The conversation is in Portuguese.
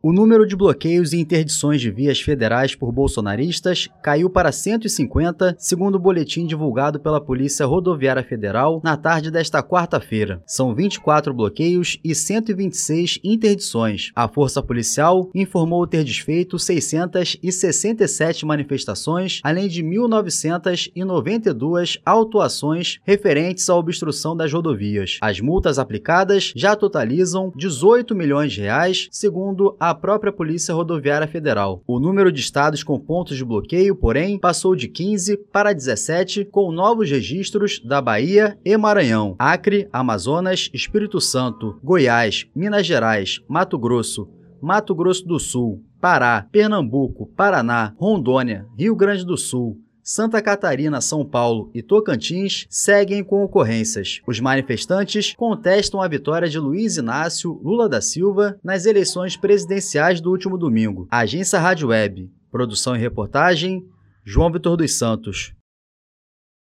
O número de bloqueios e interdições de vias federais por bolsonaristas caiu para 150, segundo o boletim divulgado pela Polícia Rodoviária Federal na tarde desta quarta-feira. São 24 bloqueios e 126 interdições. A Força Policial informou ter desfeito 667 manifestações, além de 1.992 autuações referentes à obstrução das rodovias. As multas aplicadas já totalizam 18 milhões de reais, segundo a a própria Polícia Rodoviária Federal. O número de estados com pontos de bloqueio, porém, passou de 15 para 17, com novos registros da Bahia e Maranhão, Acre, Amazonas, Espírito Santo, Goiás, Minas Gerais, Mato Grosso, Mato Grosso do Sul, Pará, Pernambuco, Paraná, Rondônia, Rio Grande do Sul, Santa Catarina, São Paulo e Tocantins seguem com ocorrências. Os manifestantes contestam a vitória de Luiz Inácio Lula da Silva nas eleições presidenciais do último domingo. Agência Rádio Web. Produção e reportagem: João Vitor dos Santos.